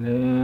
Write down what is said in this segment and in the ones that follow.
Yeah.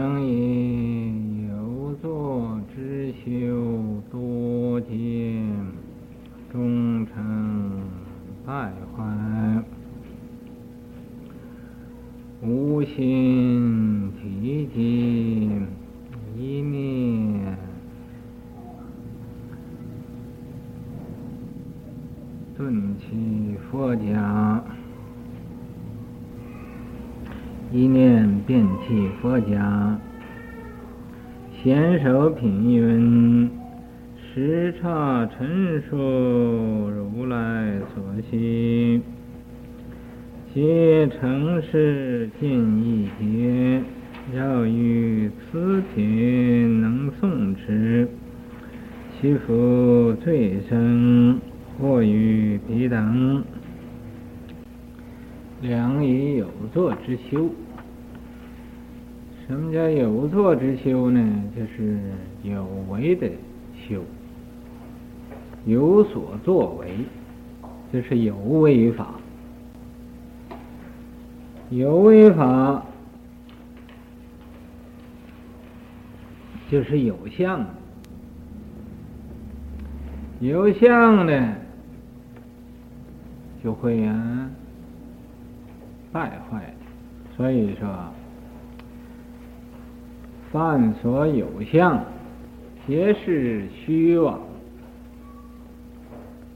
就是有相，有相呢就会啊。败坏，所以说，凡所有相，皆是虚妄。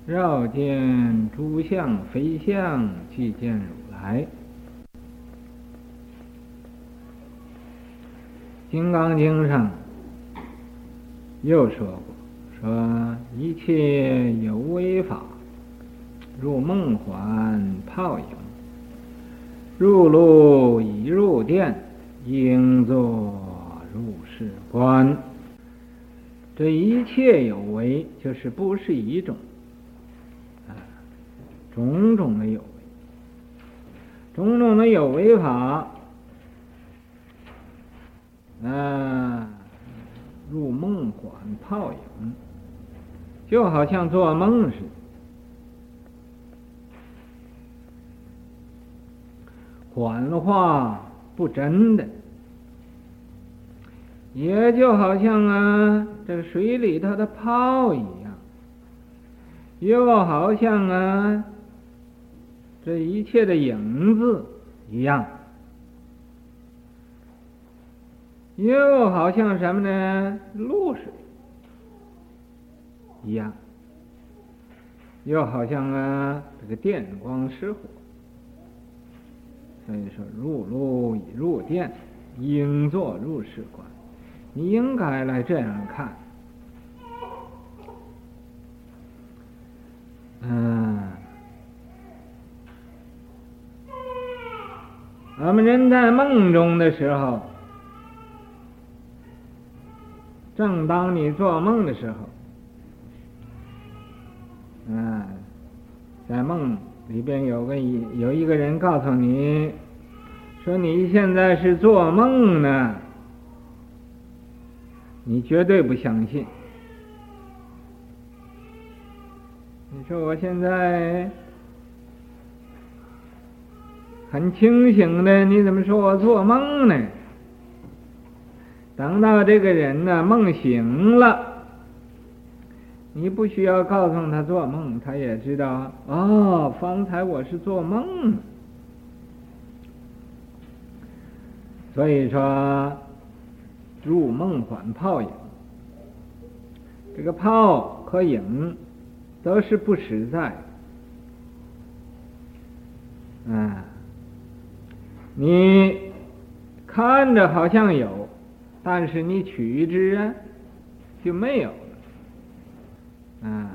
绕见诸相非相，即见如来。《金刚经》上又说过，说一切有为法，如梦幻泡影。入路已入殿，应作如是观。这一切有为，就是不是一种，啊，种种的有为，种种的有为法，啊，入梦幻泡影，就好像做梦似的。幻化不真的，也就好像啊，这个水里头的泡一样，又好像啊，这一切的影子一样，又好像什么呢？露水一样，又好像啊，这个电光石火。所以说，入路已入电，应作如是观。你应该来这样看。嗯，我们人在梦中的时候，正当你做梦的时候，嗯，在梦。里边有个一有一个人告诉你，说你现在是做梦呢，你绝对不相信。你说我现在很清醒的，你怎么说我做梦呢？等到这个人呢，梦醒了。你不需要告诉他做梦，他也知道。哦，方才我是做梦。所以说，入梦幻泡影，这个泡和影都是不实在。嗯，你看着好像有，但是你取之啊，就没有了。啊，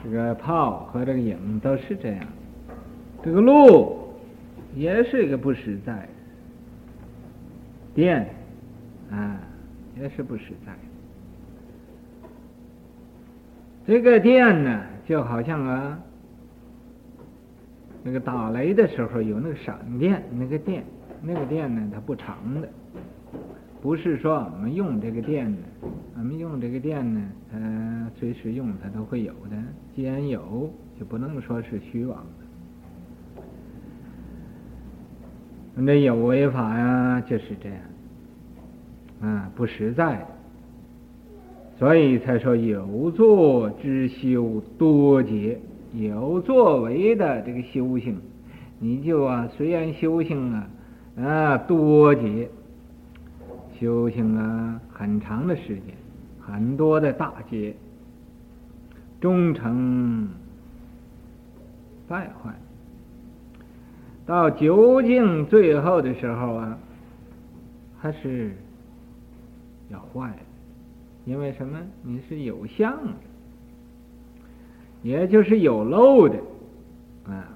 这个炮和这个影都是这样，这个路也是一个不实在，电啊也是不实在。这个电呢，就好像啊，那个打雷的时候有那个闪电，那个电，那个电呢，它不长的。不是说我们用这个电呢，我们用这个电呢，呃，随时用它都会有的。既然有，就不能说是虚妄的。那有为法呀，就是这样，啊，不实在，所以才说有作之修多劫，有作为的这个修行，你就啊，虽然修行啊，啊，多劫，修行啊，很长的时间，很多的大劫，终成败坏。到究竟最后的时候啊，还是要坏，因为什么？你是有相的，也就是有漏的啊，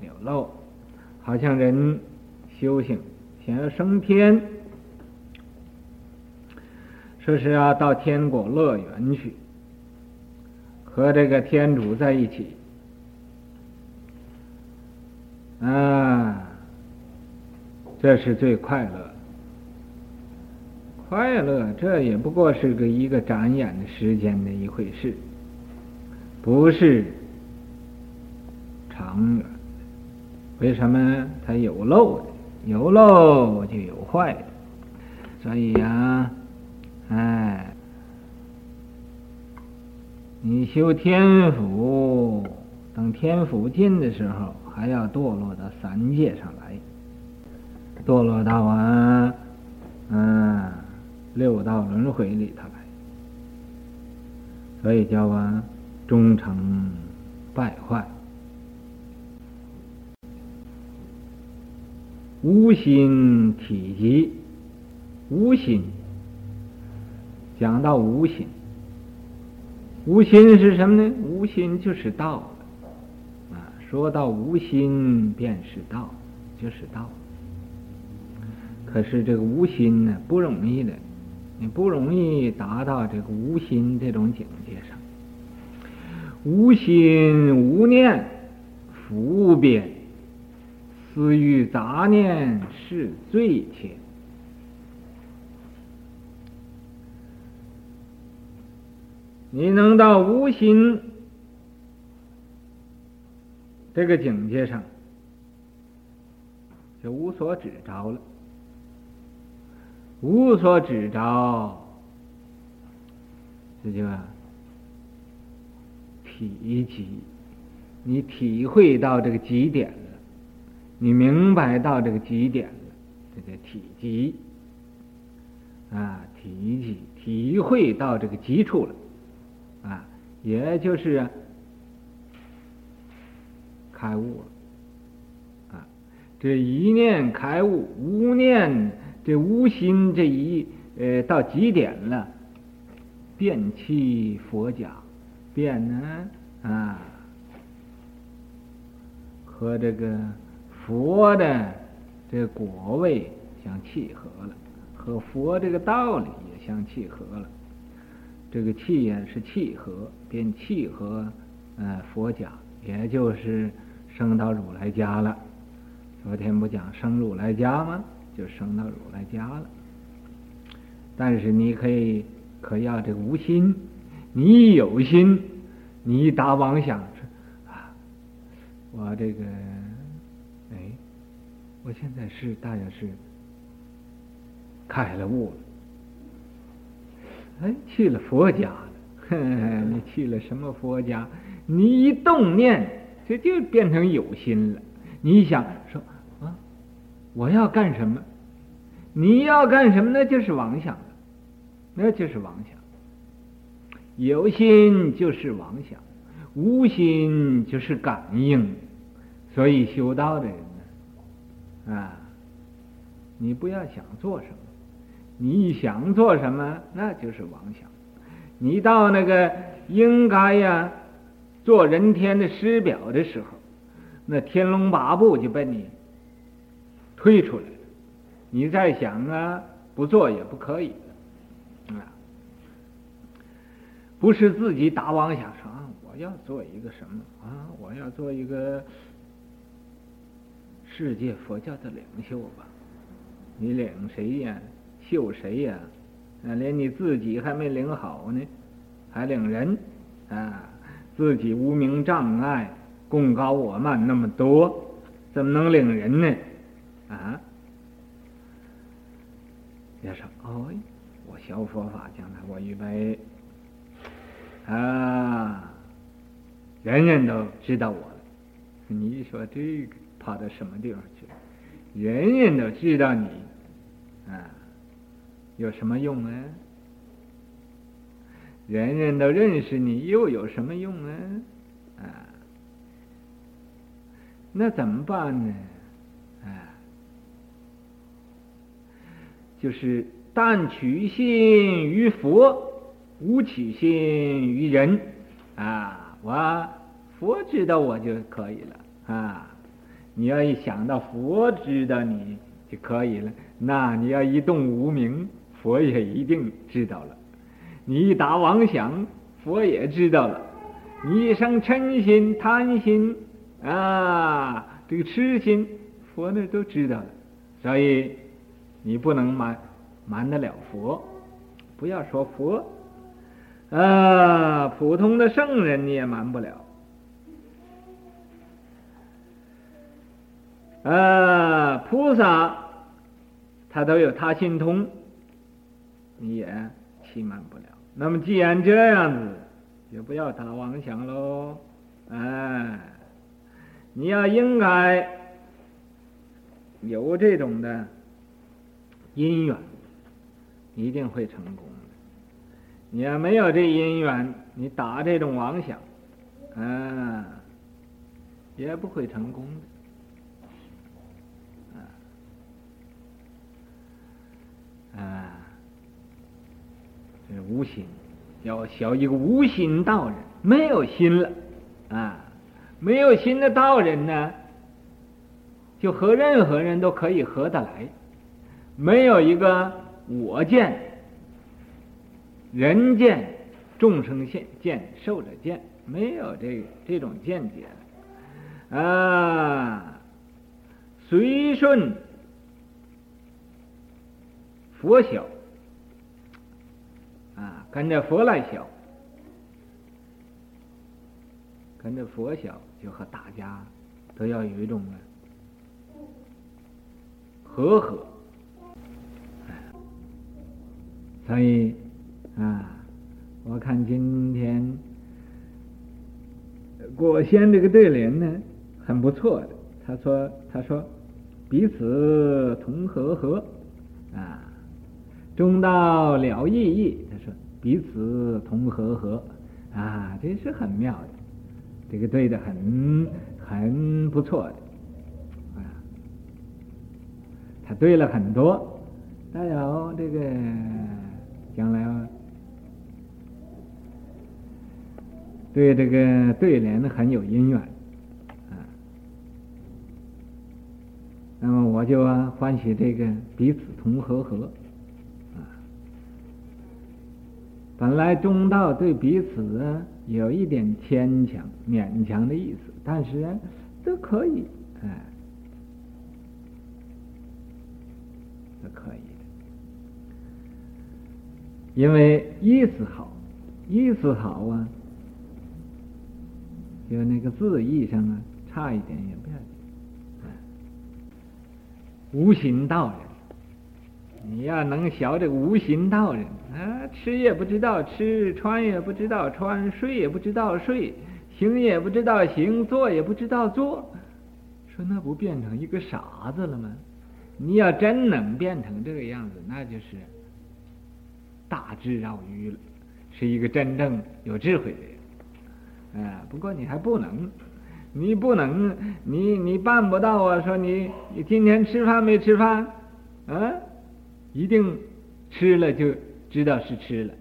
有漏，好像人修行想要升天，说是要到天国乐园去，和这个天主在一起。啊，这是最快乐。快乐，这也不过是个一个眨眼的时间的一回事，不是长远。为什么？它有漏的，有漏就有坏的。所以呀，哎，你修天福，等天福尽的时候。还要堕落到三界上来，堕落到啊，六道轮回里头来，所以叫啊，终成败坏，无心体极，无心，讲到无心，无心是什么呢？无心就是道。啊说到无心便是道，就是道。可是这个无心呢，不容易的，你不容易达到这个无心这种境界上。无心无念，福无边，思欲杂念是罪愆。你能到无心。这个境界上就无所执着了，无所指着，这就体极，你体会到这个极点了，你明白到这个极点了，这叫体极啊，体极，体会到这个极处了。啊，也就是。开悟了，啊，这一念开悟，无念这无心这一呃到极点了，便契佛家，便呢啊和这个佛的这果位相契合了，和佛这个道理也相契合了，这个契也是契合，便契合呃佛家，也就是。升到如来家了，昨天不讲生如来家吗？就升到如来家了。但是你可以可要这无心，你一有心，你一打妄想说啊，我这个，哎，我现在是大约是开了悟了，哎，去了佛家了。呵呵，你去了什么佛家？你一动念。这就变成有心了。你想说，我要干什么？你要干什么？那就是妄想，那就是妄想。有心就是妄想，无心就是感应。所以修道的人呢，啊，你不要想做什么，你一想做什么，那就是妄想。你到那个应该呀。做人天的师表的时候，那天龙八部就被你推出来了。你再想啊，不做也不可以了啊！不是自己打妄想说啊，我要做一个什么啊？我要做一个世界佛教的领袖吧？你领谁呀？秀谁呀？啊，连你自己还没领好呢，还领人啊？自己无名障碍，贡高我慢那么多，怎么能领人呢？啊？要说哦，我学佛法，将来我预备啊，人人都知道我了。你说这个跑到什么地方去？人人都知道你啊，有什么用呢？人人都认识你，又有什么用呢？啊，那怎么办呢？啊，就是但取信于佛，无取信于人。啊，我佛知道我就可以了。啊，你要一想到佛知道你就可以了，那你要一动无明，佛也一定知道了。你一打妄想，佛也知道了；你一生嗔心、贪心啊，这个痴心，佛那都知道了。所以你不能瞒瞒得了佛，不要说佛啊，普通的圣人你也瞒不了啊。菩萨他都有他心通，你也欺瞒不了。那么既然这样子，就不要打妄想喽。哎，你要应该有这种的因缘，一定会成功的。你要没有这因缘，你打这种妄想，啊，也不会成功的。啊，啊。这无心，要学一个无心道人，没有心了啊！没有心的道人呢，就和任何人都可以合得来，没有一个我见、人见、众生见、见受者见，没有这这种见解了啊！随顺佛晓。啊，跟着佛来小，跟着佛小，就和大家都要有一种和合。所以啊，我看今天果仙这个对联呢，很不错的。他说：“他说彼此同和和啊。”中道了意义，他说彼此同和和，啊，这是很妙的，这个对的很很不错的，啊，他对了很多，还有这个将来对这个对联很有姻缘，啊，那么我就欢喜这个彼此同和合。本来中道对彼此有一点牵强、勉强的意思，但是都可以，哎，可以的，因为意思好，意思好啊，就那个字义上啊，差一点也不要紧，无心道人。你要能学这个无心道人啊，吃也不知道吃，穿也不知道穿，睡也不知道睡，行也不知道行，坐也不知道坐，说那不变成一个傻子了吗？你要真能变成这个样子，那就是大智若愚了，是一个真正有智慧的人。啊，不过你还不能，你不能，你你办不到啊！说你你今天吃饭没吃饭？啊？一定吃了就知道是吃了，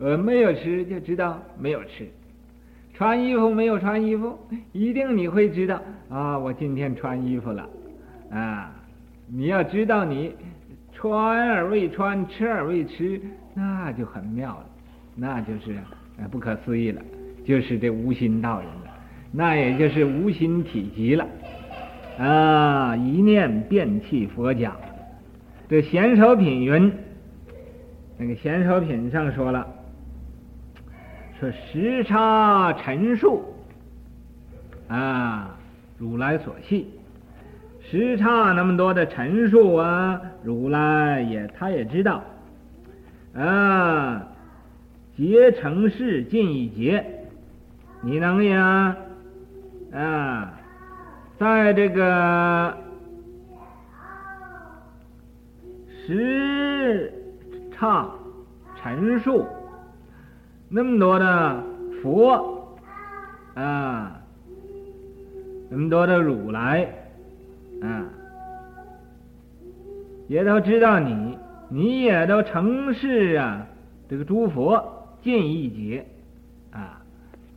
呃，没有吃就知道没有吃。穿衣服没有穿衣服，一定你会知道啊，我今天穿衣服了，啊，你要知道你穿而未穿，吃而未吃，那就很妙了，那就是不可思议了，就是这无心道人了，那也就是无心体极了，啊，一念遍弃佛家。这贤首品云，那个贤首品上说了，说时差陈述啊，如来所系，十刹那么多的陈述啊，如来也他也知道，啊，结成事尽一劫，你能呀，啊，在这个十刹陈述那么多的佛啊，那么多的如来。啊，也都知道你，你也都成事啊。这个诸佛尽一劫，啊，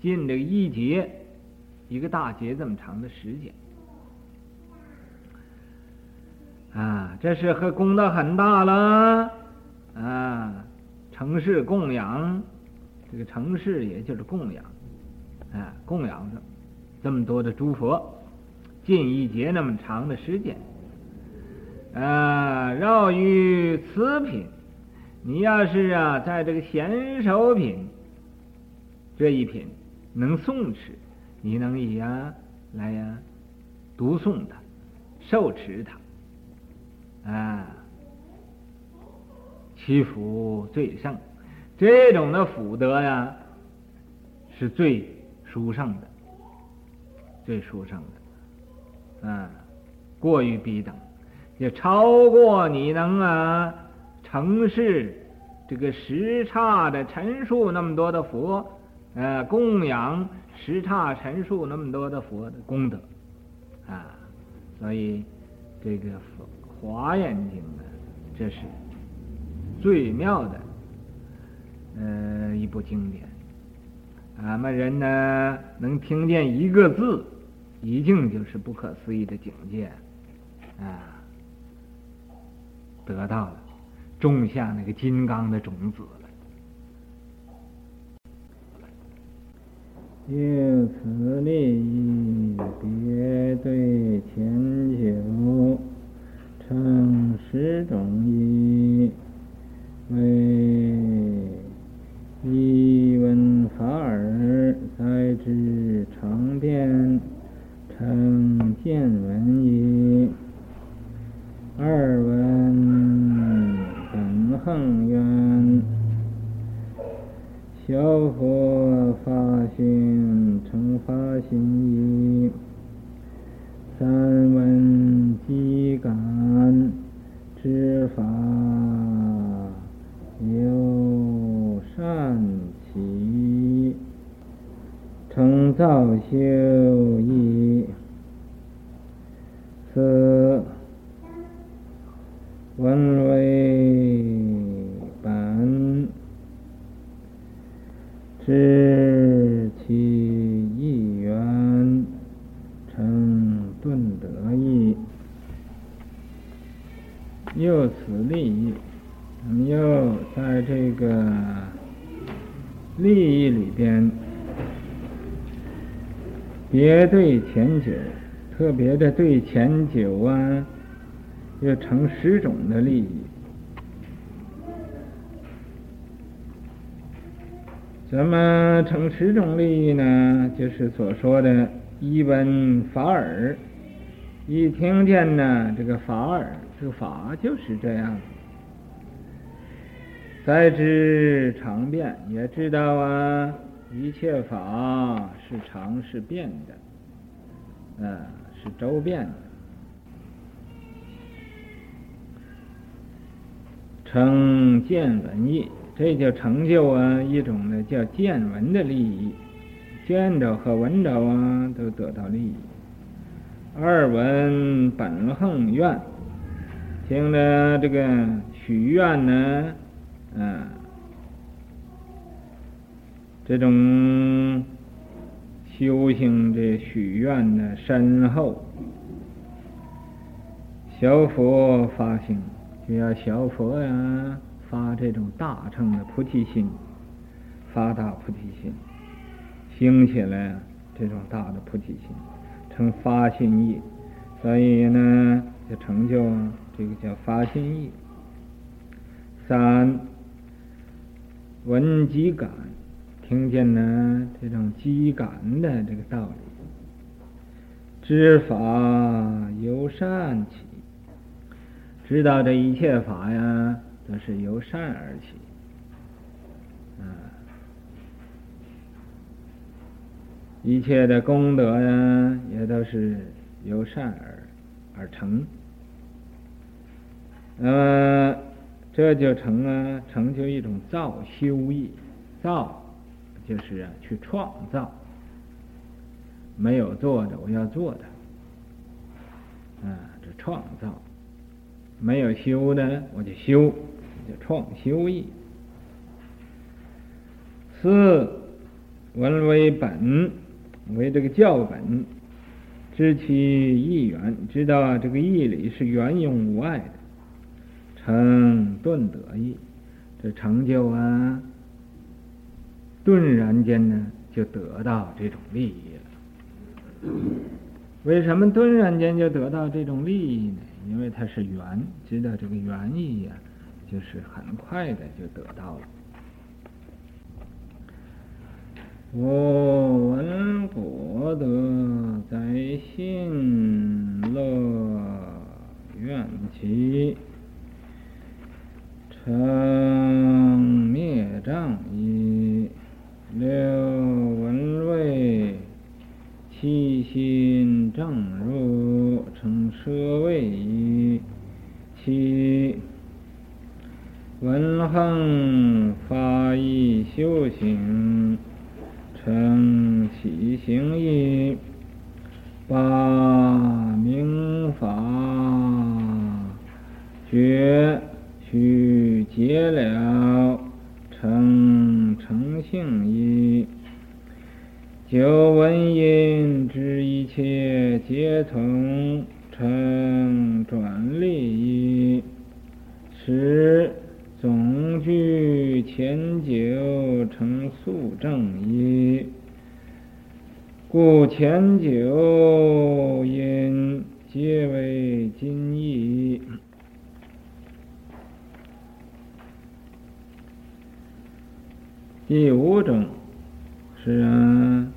尽这个一劫，一个大劫这么长的时间，啊，这是和功德很大了，啊，成事供养，这个成事也就是供养，啊，供养的这么多的诸佛。近一节那么长的时间，啊，绕于此品，你要是啊，在这个贤首品这一品能诵持，你能以呀来呀读诵它，受持它，啊，祈福最胜，这种的福德呀，是最殊胜的，最殊胜的。嗯，过于彼等，也超过你能啊成事这个十刹的陈述那么多的佛，呃，供养十刹陈述那么多的佛的功德啊，所以这个华严经呢，这是最妙的呃一部经典，俺们人呢能听见一个字。一定就是不可思议的境界，啊，得到了，种下那个金刚的种子了。因此别对前九。特别的对前九啊，要成十种的利益。怎么成十种利益呢？就是所说的“一闻法尔”，一听见呢，这个法尔，这个法就是这样。灾之常变，也知道啊，一切法是常是变的，嗯。是周遍的，称见闻义，这就成就啊一种呢叫见闻的利益，见着和闻着啊都得到利益。二闻本行愿，听着这个许愿呢，嗯，这种。修行这许愿的深厚，小佛发心，就要小佛呀发这种大乘的菩提心，发大菩提心，兴起来这种大的菩提心，成发心意，所以呢就成就这个叫发心意。三闻机感。听见呢，这种机感的这个道理，知法由善起，知道这一切法呀，都是由善而起。一切的功德呀，也都是由善而而成。那么这就成啊，成就一种造修意，造就是啊，去创造。没有做的，我要做的，啊，这创造；没有修的，我就修，就创修意。四闻为本，为这个教本，知其意源，知道这个义理是圆融无碍的，成顿得意，这成就啊，顿然间呢，就得到这种利益了。为什么顿然间就得到这种利益呢？因为它是缘，知道这个缘意呀，就是很快的就得到了。我闻果德在信乐愿起，成灭障义，六闻位。起正入，成舍位义；七闻行法义修行，成起行义；八明法觉须解了，成成性义。九闻因知一皆从，成转利一；十总具前九成速证义。故前九因皆为今义。第五种是啊。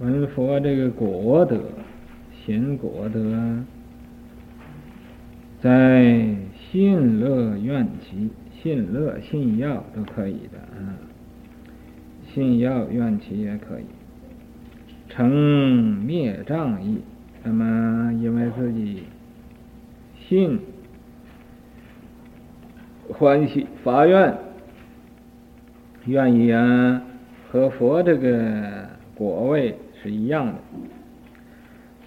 闻佛这个果德，显果的，在信乐愿起，信乐信药都可以的啊，信药愿起也可以。成灭障义，那么因为自己信欢喜发愿，愿意啊和佛这个果位。是一样的，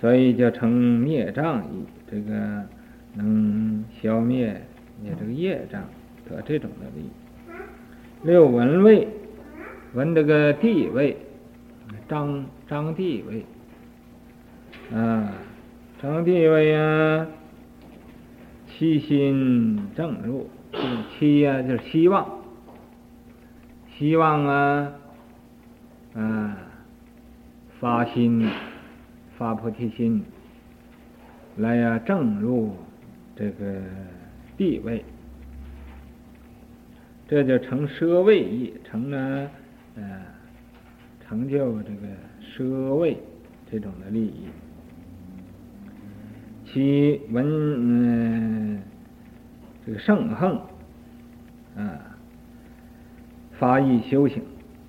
所以就成灭障，这个能消灭你这个业障，得这种的利益。六闻位，闻这个地位，张张地位，啊，张地位呀，七心正入，七呀就是希望，希望啊，啊。发心，发菩提心，来呀，证入这个地位，这就成奢位义，成了呃，成就这个奢位这种的利益。其文嗯，这个圣行啊，发意修行。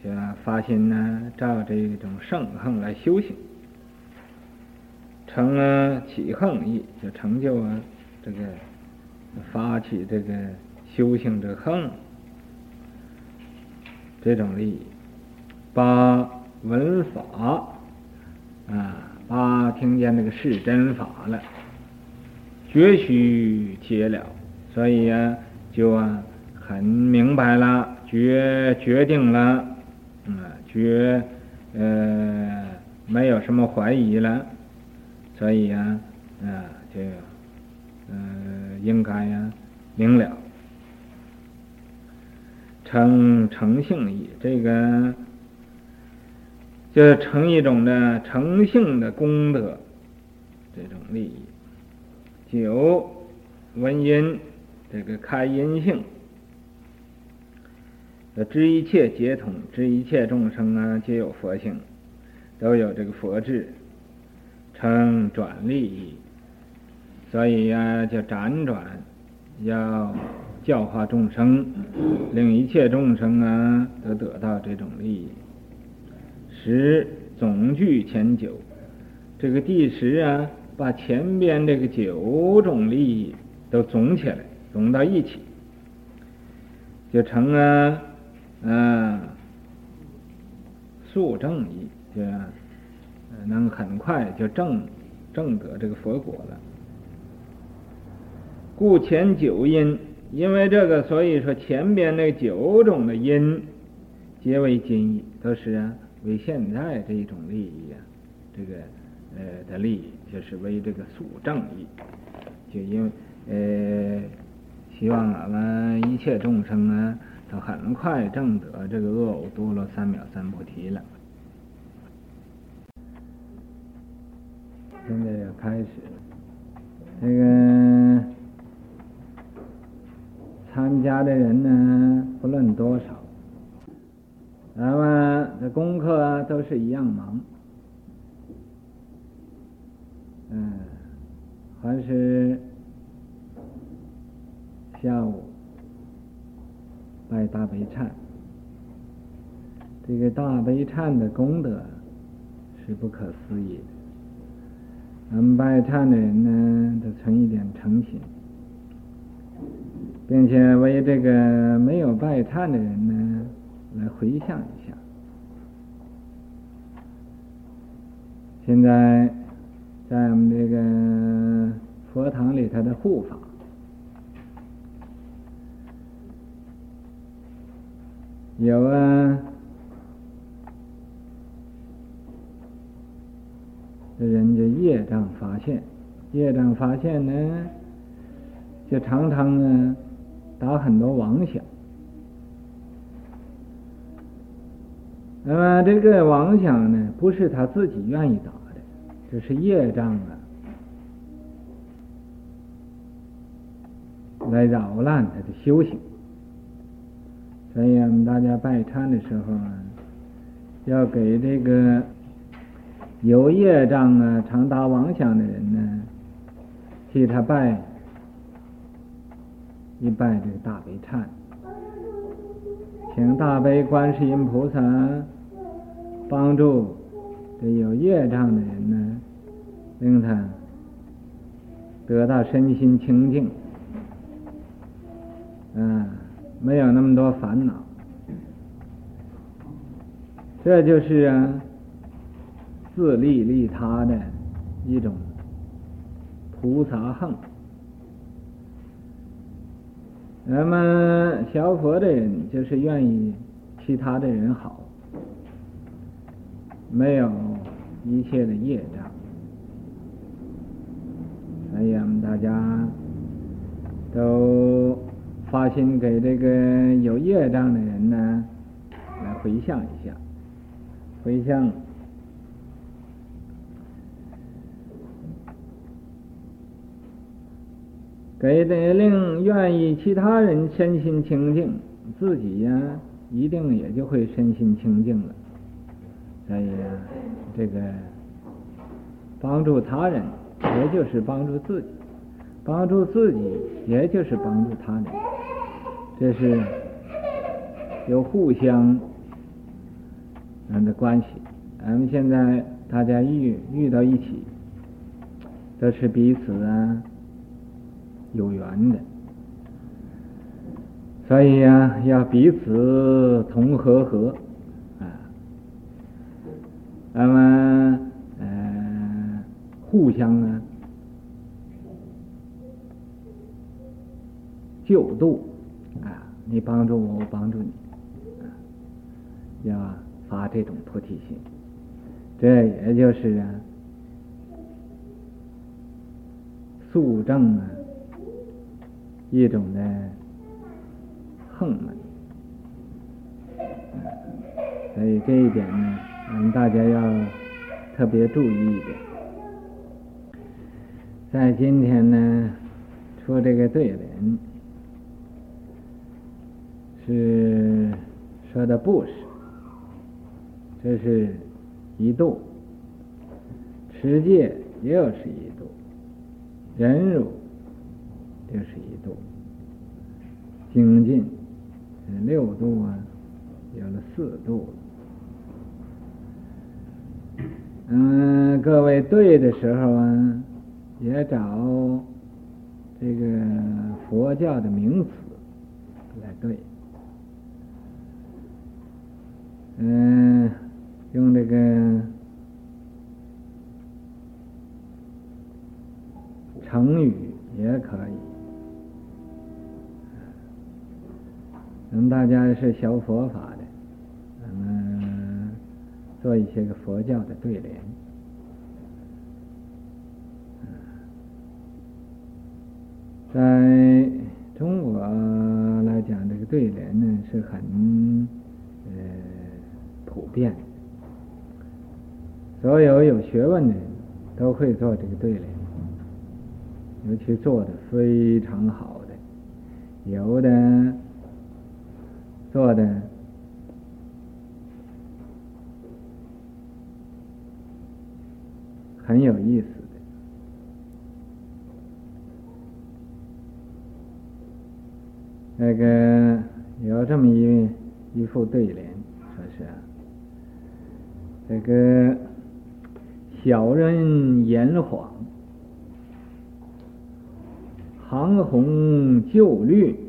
就发心呢，照这种圣行来修行，成了起横义，就成就啊这个发起这个修行之行，这种利益。八闻法啊，八听见那个是真法了，觉须解了，所以呀、啊，就啊很明白了，决决定了。嗯，觉呃没有什么怀疑了，所以呀，啊就呃应该呀明了，成成性义，这个就成一种的成性的功德，这种利益。九闻音，这个开音性。知一切皆通，知一切众生啊，皆有佛性，都有这个佛智，成转利益，所以呀，就辗转要教化众生，令一切众生啊都得到这种利益。十总聚前九，这个第十啊，把前边这个九种利益都总起来，总到一起，就成啊，啊，速正义，就能很快就证证得这个佛果了。故前九因，因为这个，所以说前边那九种的因，皆为今义，都是啊为现在这一种利益啊，这个呃的利益，就是为这个速正义，就因为呃希望俺们一切众生啊，都很快证得这个恶耨多罗三藐三菩提了。现在要开始。了，这个参加的人呢，不论多少，咱们的功课都是一样忙，嗯，还是下午拜大悲忏，这个大悲忏的功德是不可思议的。咱们拜忏的人呢，都存一点诚心，并且为这个没有拜忏的人呢，来回向一下。现在在我们这个佛堂里头的护法，有啊。这人家业障发现，业障发现呢，就常常呢打很多妄想。那么这个妄想呢，不是他自己愿意打的，这是业障啊，来扰乱他的修行。所以我们大家拜忏的时候啊，要给这个。有业障啊，常打妄想的人呢，替他拜一拜这个大悲忏，请大悲观世音菩萨帮助这有业障的人呢，令他得到身心清净，嗯，没有那么多烦恼，这就是啊。自利利他的一种菩萨行。那么学佛的人就是愿意其他的人好，没有一切的业障。所以我们大家都发心给这个有业障的人呢，来回向一下，回向。给得令愿意其他人身心清净，自己呀一定也就会身心清净了。所以呀，这个帮助他人，也就是帮助自己；帮助自己，也就是帮助他人。这是有互相人的关系。咱们现在大家遇遇到一起，都是彼此啊。有缘的，所以呀、啊，要彼此同和和啊，那么呃，互相呢救度啊，你帮助我，我帮助你，啊，要发这种菩提心，这也就是啊，速证啊。一种的横门，所以这一点呢，我们大家要特别注意一点。在今天呢，出这个对联是说的布施，这是一度，持戒又是一度，忍辱又是一度，精进六度啊，有了四度。嗯，各位对的时候啊，也找这个佛教的名词来对。嗯，用这个成语也可以。咱们大家是学佛法的，咱们做一些个佛教的对联。在中国来讲，这个对联呢是很呃。普遍，所有有学问的人都会做这个对联，尤其做的非常好的，有的做的很有意思的。那个有这么一一副对联，说是。这个小人言谎，行红就绿，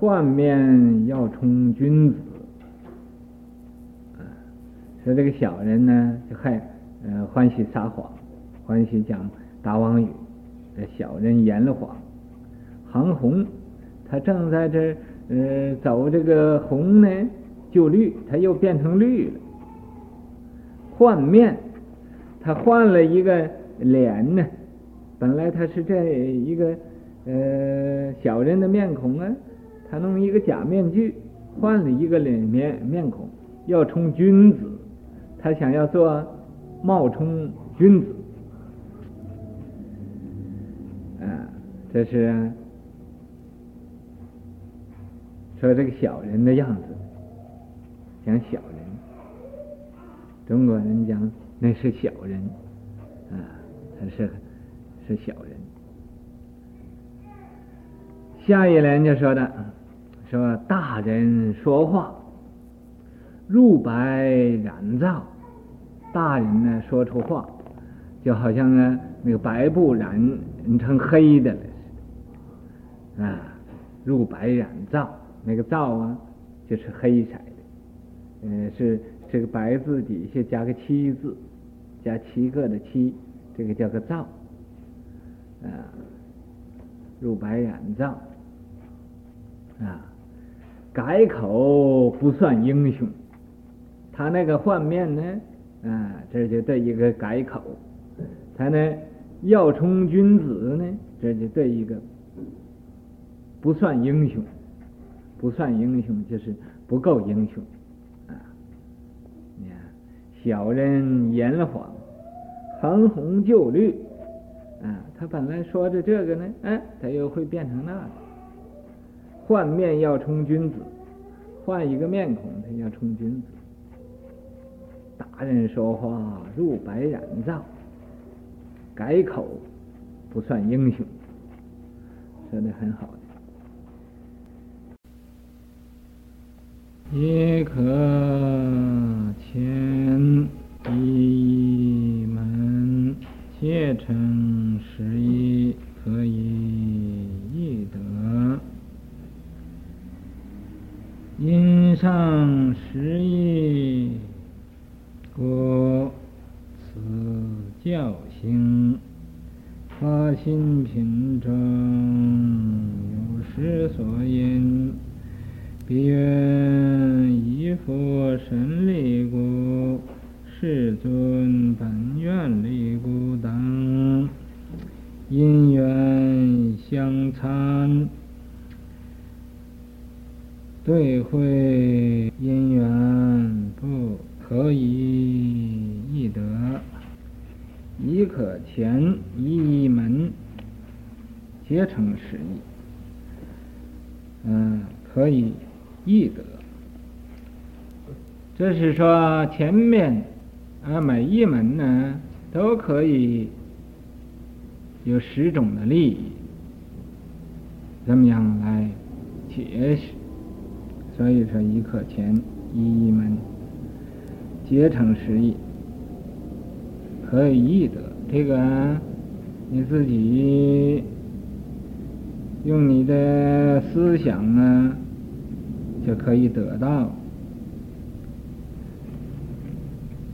换面要充君子啊。说这个小人呢，就还呃欢喜撒谎，欢喜讲大妄语。这小人言了谎，行红，他正在这呃走这个红呢。就绿，他又变成绿了。换面，他换了一个脸呢。本来他是这一个呃小人的面孔啊，他弄一个假面具，换了一个脸面面孔，要充君子。他想要做冒充君子。啊，这是说这个小人的样子。讲小人，中国人讲那是小人，啊，他是是小人。下一联就说的，说大人说话，入白染皂，大人呢说出话，就好像呢那个白布染成黑的了似的，啊，入白染皂，那个皂啊就是黑色的。嗯，是这个白字底下加个七字，加七个的七，这个叫个皂，啊，入白染皂，啊，改口不算英雄，他那个换面呢，啊，这就对一个改口，他呢要充君子呢，这就对一个不算英雄，不算英雄就是不够英雄。啊，你看小人言谎，横红就绿，啊，他本来说着这个呢，哎，他又会变成那个。换面要充君子，换一个面孔，他要充君子。大人说话入白染皂，改口不算英雄，说的很好的，也可前。一门皆成十一，可以易得。因上十义，故此教行发心品正，有时所因，必愿以佛神力故。世尊本愿力故等，因缘相参，对会因缘不可以易得，亦可前一门皆成十义，嗯，可以易得。这是说前面。啊，每一门呢，都可以有十种的利益，怎么样来解释？所以说，一课前一一门，结成十亿，可以易得。这个你自己用你的思想啊，就可以得到，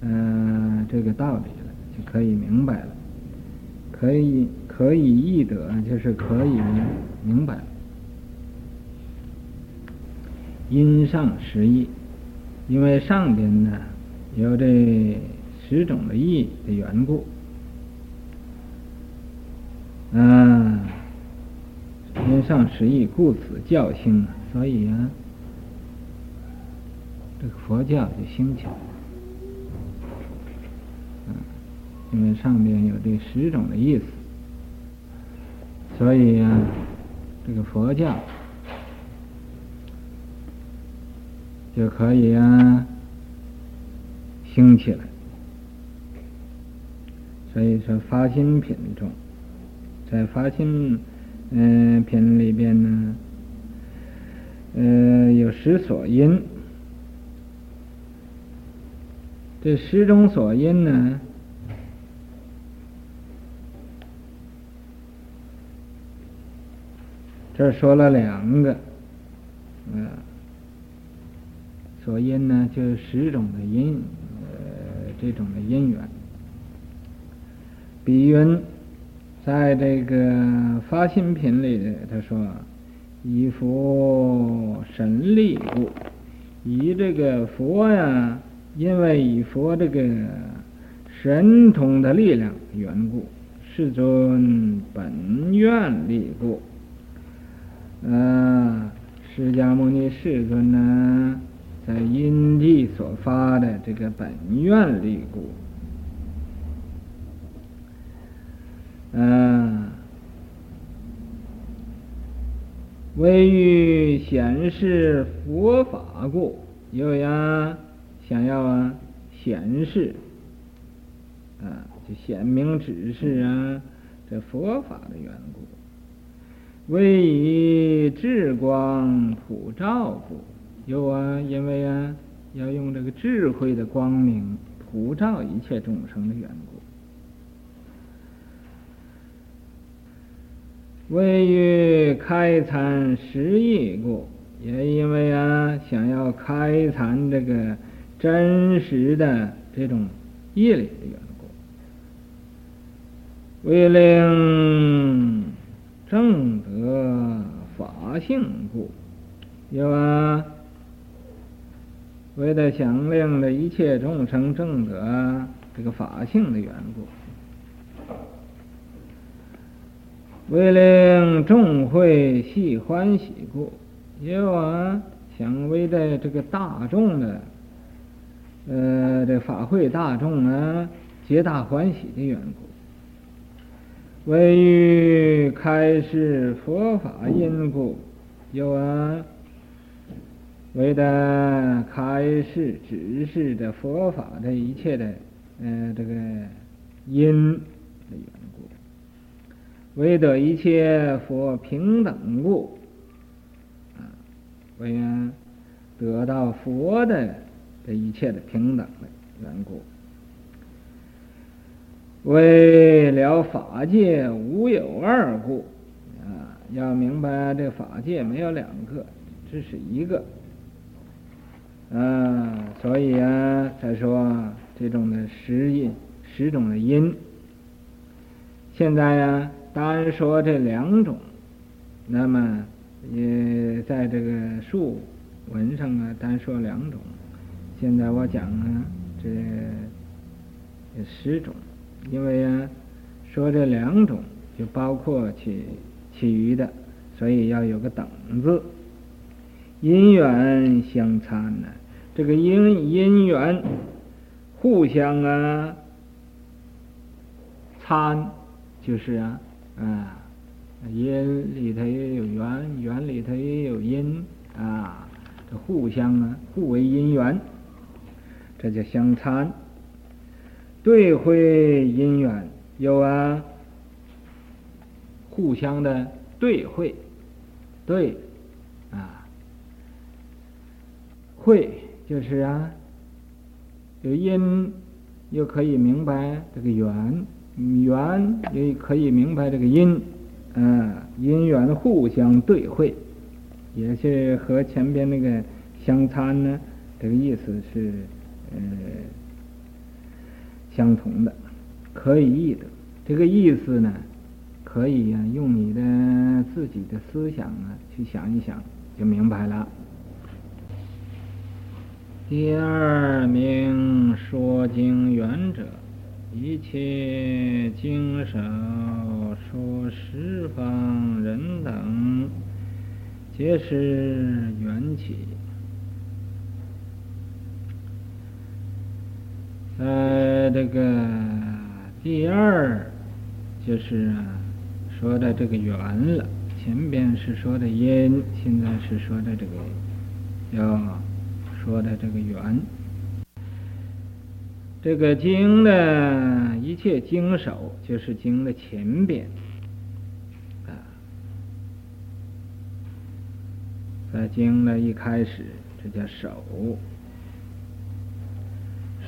嗯、这个道理了，就可以明白了，可以可以易得，就是可以明白了。因上十义，因为上边呢有这十种的义的缘故，嗯，因上十义，故此教兴，所以啊。这个佛教就兴起来了，嗯，因为上边有这十种的意思，所以啊，这个佛教就可以啊兴起来。所以说发心品中，在发心嗯品里边呢，呃有十所因。这十种所因呢，这说了两个，呃，所因呢，就是十种的因，呃，这种的因缘。比云，在这个发心品里，他说，以佛神力故，以这个佛呀。因为以佛这个神通的力量缘故，世尊本愿力故，啊，释迦牟尼世尊呢，在因地所发的这个本愿力故，啊，为欲显示佛法故，有呀。想要啊显示啊，就显明指示啊，这佛法的缘故，为以智光普照故，有啊，因为啊要用这个智慧的光明普照一切众生的缘故，为欲开阐实义故，也因为啊想要开阐这个。真实的这种义理的缘故，为令正得法性故，有啊，为了想令的一切众生正得这个法性的缘故，为令众会系欢喜故，有啊，想为的这个大众的。呃，这法会大众啊，皆大欢喜的缘故，为欲开示佛法因故，有啊，为的开示指示的佛法的一切的呃这个因的缘故，为得一切佛平等故，啊，为啊得到佛的。这一切的平等的缘故，为了法界无有二故啊，要明白这法界没有两个，只是一个啊，所以啊，才说这种的十因，十种的因。现在呀、啊，单说这两种，那么也在这个述文上啊，单说两种。现在我讲啊，这十种，因为啊，说这两种就包括其其余的，所以要有个等字。因缘相参呢，这个因因缘互相啊参，就是啊啊，因里头也有缘，缘里头也有因啊，这互相啊互为因缘。这叫相参，对会因缘有啊，互相的对会，对啊，会就是啊，有因又可以明白这个缘，缘也可以明白这个因，啊，因缘互相对会，也是和前边那个相参呢，这个意思是呃。相同的，可以译的。这个意思呢，可以呀、啊，用你的自己的思想啊去想一想，就明白了。第二名说经缘者，一切经首说十方人等，皆是缘起。在，这个第二就是说的这个缘了。前边是说的因，现在是说的这个要说的这个缘。这个经的一切经首，就是经的前边啊，在经的一开始，这叫首。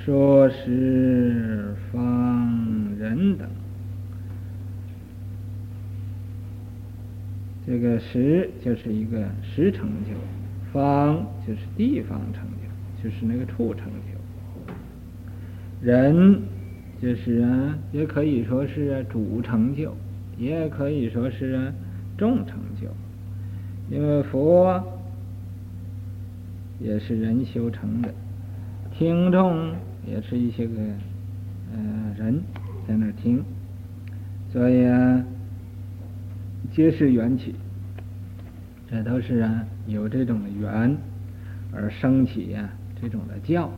说十方人等，这个十就是一个十成就，方就是地方成就，就是那个处成就。人就是啊，也可以说是主成就，也可以说是众成就，因为佛也是人修成的，听众。也是一些个呃人在那听，所以啊，皆是缘起，这都是啊有这种的缘而升起呀、啊、这种的教。